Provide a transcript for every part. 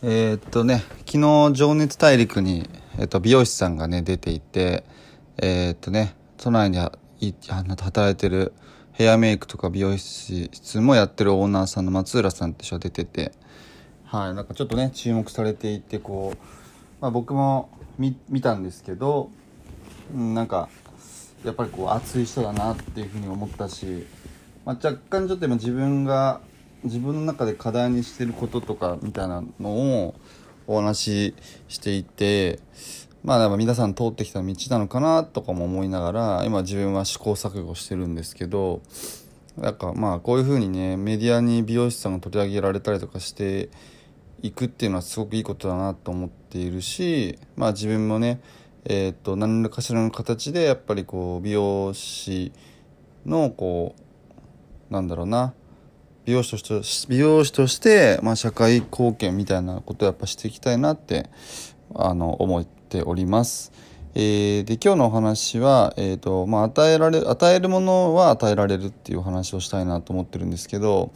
えーっとね、昨日情熱大陸に、えっと、美容師さんがね、出ていて、えーっとね、都内にいあの働いてるヘアメイクとか美容室もやってるオーナーさんの松浦さんって人が出てて、はい、なんかちょっとね、注目されていて、こう、まあ僕も見見たんですけど、うんなんか、やっぱりこう熱い人だなっていうふうに思ったし、まあ、若干ちょっと今自分が自分の中で課題にしてることとかみたいなのをお話ししていてまあでも皆さん通ってきた道なのかなとかも思いながら今自分は試行錯誤してるんですけどなんかまあこういうふうにねメディアに美容師さんが取り上げられたりとかしていくっていうのはすごくいいことだなと思っているしまあ自分もねえー、と何らかしらの形でやっぱりこう美容師のこうなんだろうな美容師として美容師として、まあ、社会貢献みたいなことをやっぱしていきたいなってあの思っております。えーで今日のお話は、えーとまあ、与えられ与えるものは与えられるっていうお話をしたいなと思ってるんですけど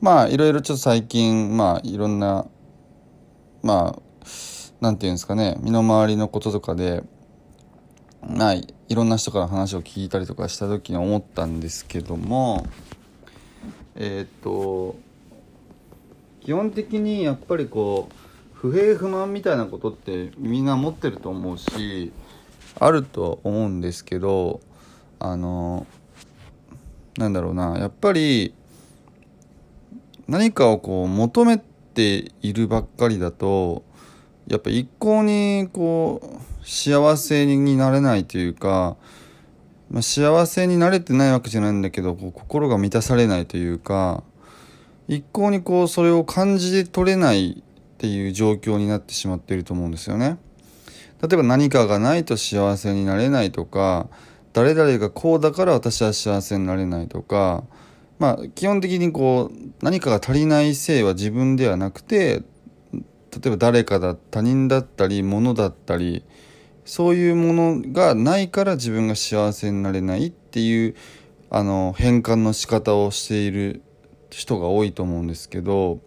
まあいろいろちょっと最近まあいろんなまあなんていうんですかね身の回りのこととかでまあいろんな人から話を聞いたりとかした時に思ったんですけどもえーっと基本的にやっぱりこう不平不満みたいなことってみんな持ってると思うしあると思うんですけどあのなんだろうなやっぱり何かをこう求めているばっかりだとやっぱ一向にこう幸せになれないというか、まあ、幸せになれてないわけじゃないんだけどこう心が満たされないというか一向にこうそれを感じ取れないっていう状況になってしまっていると思うんですよね。例えば何かがないと幸せになれないとか誰々がこうだから私は幸せになれないとかまあ基本的にこう何かが足りないせいは自分ではなくて例えば誰かだ他人だったり物だったりそういうものがないから自分が幸せになれないっていうあの変換の仕方をしている人が多いと思うんですけど、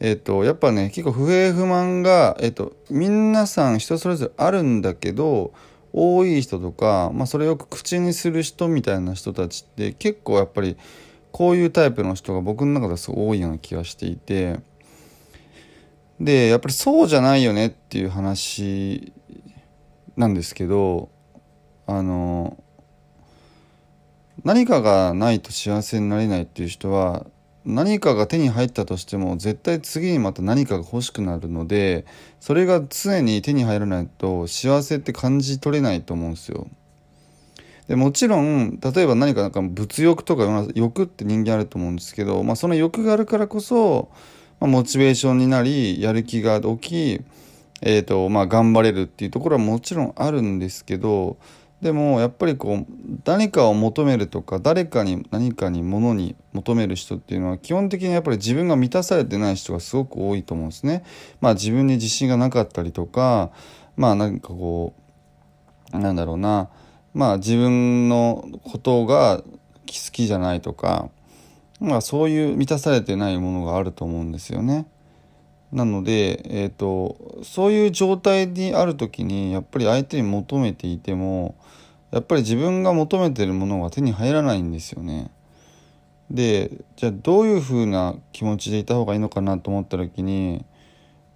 えっとやっぱね結構不平不満が、えっと皆さん人それぞれあるんだけど多い人とか、まあ、それをよく口にする人みたいな人たちって結構やっぱりこういうタイプの人が僕の中ではすごい多いような気がしていてでやっぱりそうじゃないよねっていう話なんですけどあの何かがないと幸せになれないっていう人は何かが手に入ったとしても絶対次にまた何かが欲しくなるのでそれが常に手に入らないと幸せって感じ取れないと思うんですよ。でもちろん例えば何かなんか物欲とか欲って人間あると思うんですけど、まあ、その欲があるからこそ、まあ、モチベーションになりやる気が起き、えーとまあ、頑張れるっていうところはもちろんあるんですけどでもやっぱりこう何かを求めるとか誰かに何かに物に求める人っていうのは基本的にやっぱり自分が満たされてない人がすごく多いと思うんですね。まあ自分に自信がなかったりとかまあなんかこうなんだろうなまあ自分のことが好きじゃないとかまあそういう満たされてないものがあると思うんですよね。なので、えーと、そういう状態にある時にやっぱり相手に求めていてもやっぱり自分が求めてるものが手に入らないんですよね。でじゃあどういう風な気持ちでいた方がいいのかなと思った時に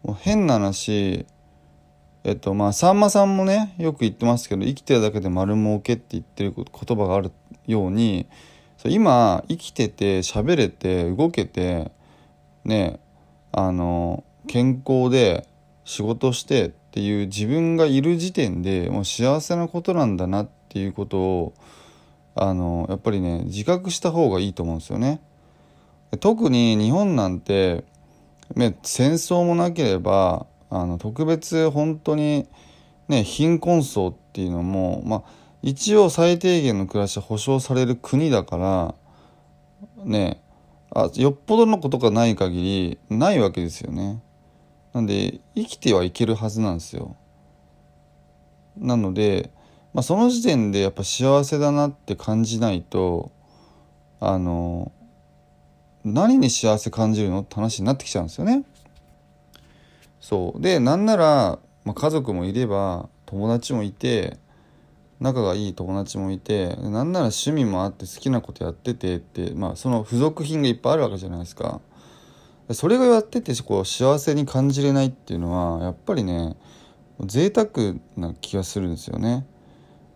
もう変な話えっとまあさんまさんもねよく言ってますけど生きてるだけで丸儲けって言ってる言葉があるように今生きてて喋れて動けてねあの健康で仕事してっていう自分がいる時点でもう幸せなことなんだなっていうことをあのやっぱりね自覚した方がいいと思うんですよね。特に日本なんてね、戦争もなければあの特別本当に、ね、貧困層っていうのも、まあ、一応最低限の暮らし保障される国だからねあよっぽどのことがない限りないわけですよね。なんで生きてはいけるはずなんですよ。なので、まあ、その時点でやっぱ幸せだなって感じないとあの何に幸せ感じるの？って話になってきちゃうんですよね。そうでなんなら、まあ、家族もいれば友達もいて仲がいい友達もいてなんなら趣味もあって好きなことやっててって、まあ、その付属品がいっぱいあるわけじゃないですか。それがやっててこう幸せに感じれないっていうのはやっぱりね贅沢な気がするんですよね。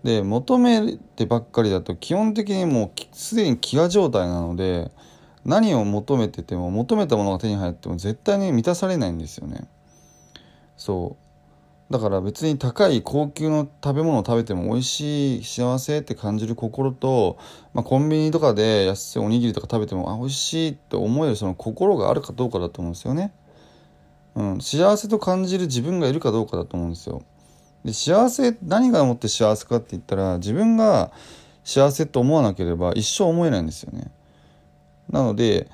で求めてばっかりだと基本的にもうすでに飢餓状態なので何を求めてても求めたものが手に入っても絶対に満たされないんですよね。そうだから別に高い高級の食べ物を食べても美味しい幸せって感じる心と、まあ、コンビニとかで安いおにぎりとか食べてもあ美味しいって思えるその心があるかどうかだと思うんですよね。うん、幸せと感じる自分がいるかどうかだと思うんですよ。で幸せ何がもって幸せかって言ったら自分が幸せと思わなければ一生思えないんですよね。なので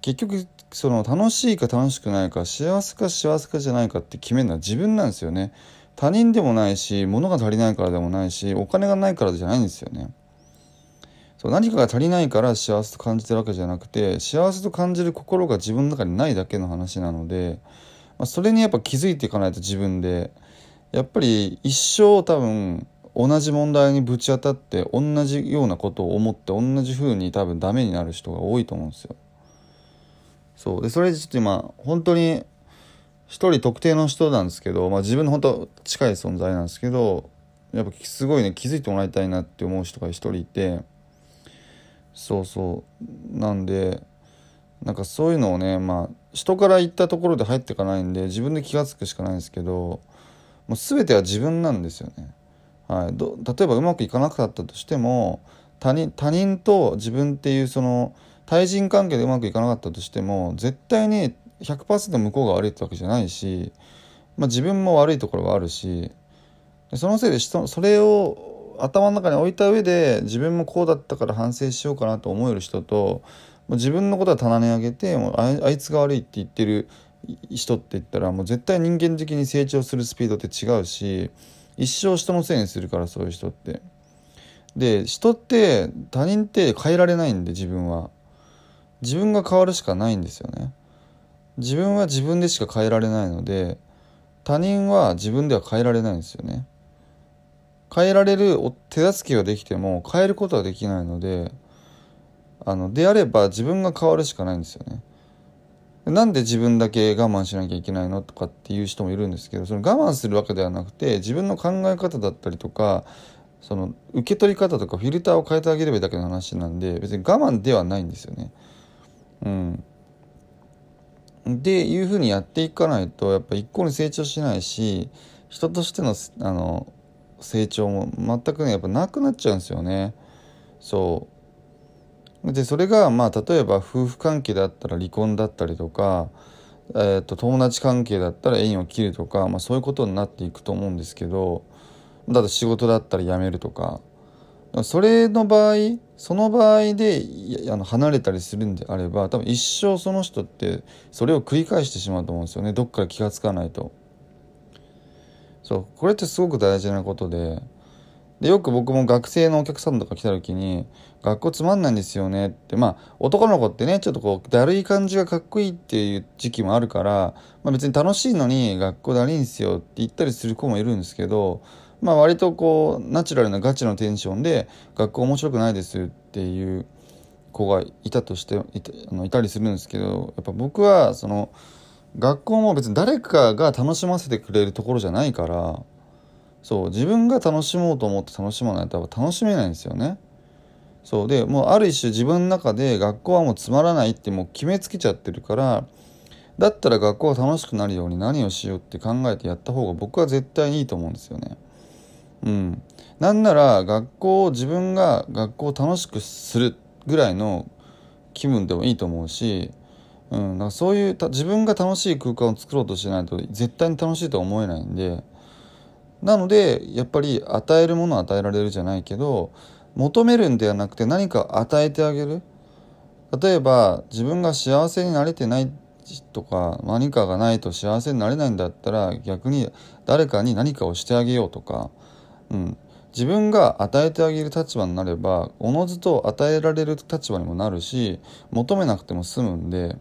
結局その楽しいか楽しくないか幸せか幸せかじゃないかって決めるのは自分なんですよね。他人でもないし物が足りないからでもないしお金がないからじゃないんですよね。そう何かが足りないから幸せと感じてるわけじゃなくて幸せと感じる心が自分の中にないだけの話なので、まあ、それにやっぱ気づいていかないと自分でやっぱり一生多分同じ問題にぶち当たって同じようなことを思って同じ風に多分ダメになる人が多いと思うんですよ。そう。でそれちょっと今本当に一人特定の人なんですけど、まあ、自分の本当近い存在なんですけどやっぱすごいね気づいてもらいたいなって思う人が一人いてそうそう。なんでなんかそういうのをねまあ人から言ったところで入っていかないんで自分で気が付くしかないんですけどもう全ては自分なんですよね。はい、ど例えばうまくいかなかったとしても他人他人と自分っていうその対人関係でうまくいかなかったとしても絶対に100%向こうが悪いってわけじゃないし、まあ、自分も悪いところがあるしそのせいでそれを頭の中に置いた上で自分もこうだったから反省しようかなと思える人ともう自分のことは棚に上げてもうあいつが悪いって言ってる人って言ったらもう絶対人間的に成長するスピードって違うし一生人のせいにするからそういう人って。で人って他人って変えられないんで自分は自分が変わるしかないんですよね。自分は自分でしか変えられないので他人は自分では変えられないんですよね。変えられる手助けができても変えることはできないのであのであれば自分が変わるしかないんですよね。なんで自分だけ我慢しなきゃいけないのとかっていう人もいるんですけどその我慢するわけではなくて自分の考え方だったりとかその受け取り方とかフィルターを変えてあげればいいだけの話なんで別に我慢ではないんですよね。うん。でいうふうにやっていかないとやっぱ一向に成長しないし人としてのあの成長も全くねやっぱなくなっちゃうんですよね。そうでそれがまあ例えば夫婦関係だったら離婚だったりとか、えー、と友達関係だったら縁を切るとか、まあ、そういうことになっていくと思うんですけどだって仕事だったら辞めるとかそれの場合その場合であの離れたりするんであれば多分一生その人ってそれを繰り返してしまうと思うんですよねどっから気が付かないと。そうこれってすごく大事なことで。でよく僕も学生のお客さんとか来た時に「学校つまんないんですよね」ってまあ男の子ってねちょっとこうだるい感じがかっこいいっていう時期もあるから、まあ、別に楽しいのに学校だるいんすよって言ったりする子もいるんですけどまあ割とこうナチュラルなガチのテンションで「学校面白くないです」っていう子がいたとしていたあのいたりするんですけどやっぱ僕はその学校も別に誰かが楽しませてくれるところじゃないから。そう自分が楽しもうと思って楽しまないと楽しめないんですよね。そうでもうある一種自分の中で学校はもうつまらないってもう決めつけちゃってるからだったら学校が楽しくなるように何をしようって考えてやった方が僕は絶対にいいと思うんですよね。うん、なんなら学校を自分が学校を楽しくするぐらいの気分でもいいと思うしうん、だかそういう自分が楽しい空間を作ろうとしないと絶対に楽しいとは思えないんでなのでやっぱり与えるものは与えられるじゃないけど求めるんではなくて何か与えてあげる。例えば自分が幸せになれてないとか何かがないと幸せになれないんだったら逆に誰かに何かをしてあげようとか、うん、自分が与えてあげる立場になればおのずと与えられる立場にもなるし求めなくても済むんで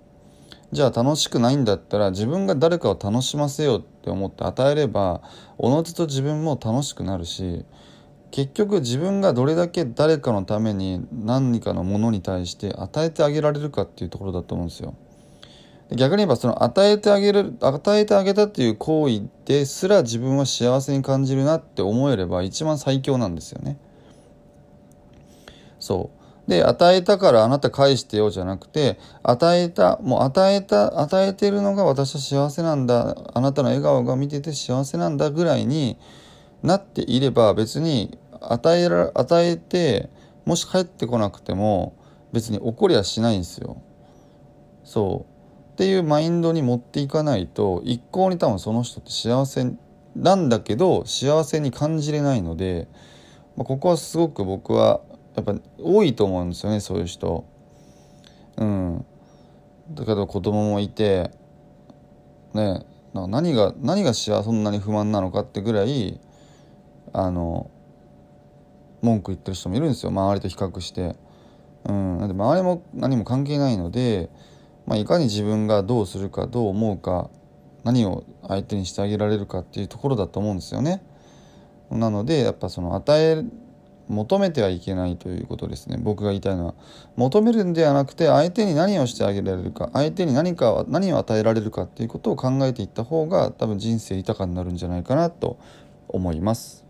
じゃあ楽しくないんだったら自分が誰かを楽しませようって思って与えればおのずと自分も楽しくなるし結局自分がどれだけ誰かのために何かのものに対して与えてあげられるかっていうところだと思うんですよ。逆に言えばその与えてあげる与えてあげたっていう行為ですら自分は幸せに感じるなって思えれば一番最強なんですよね。そうで与えたからあなた返してよじゃなくて与えたもう与えた与えてるのが私は幸せなんだあなたの笑顔が見てて幸せなんだぐらいになっていれば別に与えら与えてもし帰ってこなくても別に怒りはしないんですよ。そうっていうマインドに持っていかないと一向に多分その人って幸せなんだけど幸せに感じれないので、まあ、ここはすごく僕はやっぱ多いと思うんですよねそういう人。うん、だけど子供もいてね何が何が幸せそんなに不満なのかってぐらいあの文句言ってる人もいるんですよ周りと比較して。うん、なんで周りも何も関係ないのでまあ、いかに自分がどうするかどう思うか何を相手にしてあげられるかっていうところだと思うんですよね。なのでやっぱその与え求めてはいけないということですね僕が言いたいのは求めるんではなくて相手に何をしてあげられるか相手に何か何を与えられるかっていうことを考えていった方が多分人生豊かになるんじゃないかなと思います。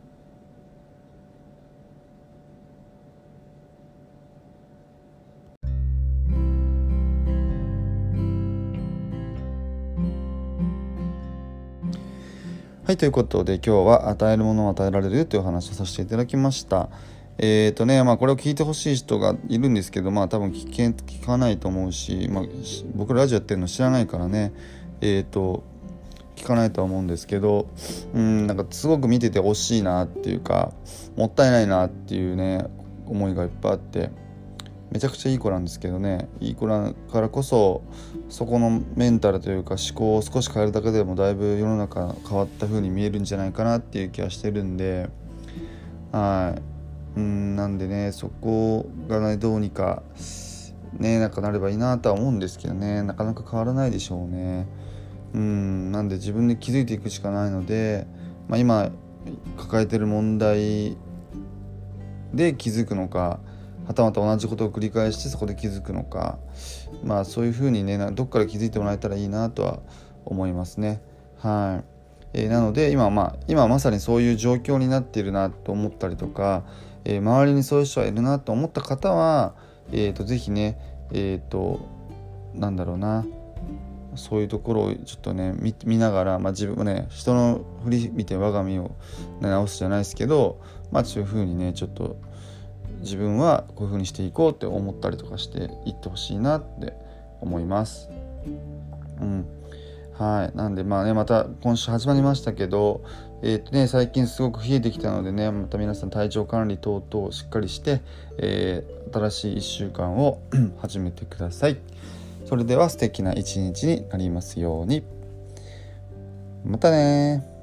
はい、ということで今日は与えるものを与えられるというお話をさせていただきました。えっ、ー、とね、まあこれを聞いてほしい人がいるんですけど、まあ多分聞け聞かないと思うし、まあ僕ラジオやってるの知らないからね、えっ、ー、と、聞かないとは思うんですけど、うん、なんかすごく見てて惜しいなっていうか、もったいないなっていうね、思いがいっぱいあって、めちゃくちゃいい子なんですけどね。いい子だからこそそこのメンタルというか思考を少し変えるだけでもだいぶ世の中変わった風に見えるんじゃないかなっていう気はしてるんで。はい。うんなんでねそこがねどうにかねなんかなればいいなとは思うんですけどね。なかなか変わらないでしょうね。うんなんで自分で気づいていくしかないので、まあ、今抱えてる問題で気づくのかはたまた同じことを繰り返してそこで気づくのか。まあそういうふうにねどっから気づいてもらえたらいいなとは思いますね。はい、えー、なので今,、まあ、今まさにそういう状況になっているなと思ったりとか、えー、周りにそういう人がいるなと思った方は、えーと、ぜひねえっ、となんだろうな。そういうところをちょっとね見ながら、まあ、自分もね人の振り見て我が身を、ね、直すじゃないですけど、まあ、そういうふうにねちょっと自分はこういう風にしていこうって思ったりとかしていってほしいなって思います。うんはい。なんで、まあね、また今週始まりましたけど、えっ、ー、とね、最近すごく冷えてきたのでね、また皆さん体調管理等々しっかりして、えー、新しい1週間を 始めてください。それでは素敵な一日になりますように。またね